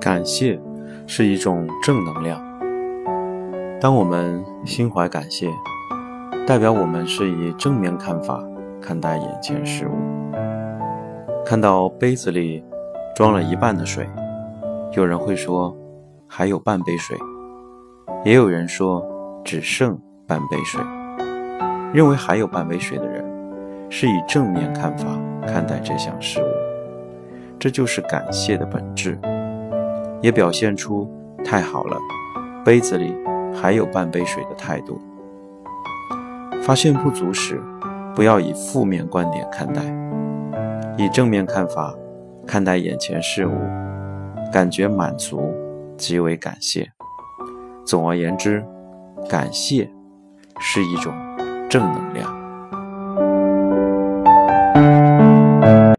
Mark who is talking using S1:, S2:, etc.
S1: 感谢是一种正能量。当我们心怀感谢，代表我们是以正面看法看待眼前事物。看到杯子里装了一半的水，有人会说还有半杯水，也有人说只剩半杯水。认为还有半杯水的人，是以正面看法看待这项事物。这就是感谢的本质。也表现出太好了，杯子里还有半杯水的态度。发现不足时，不要以负面观点看待，以正面看法看待眼前事物，感觉满足极为感谢。总而言之，感谢是一种正能量。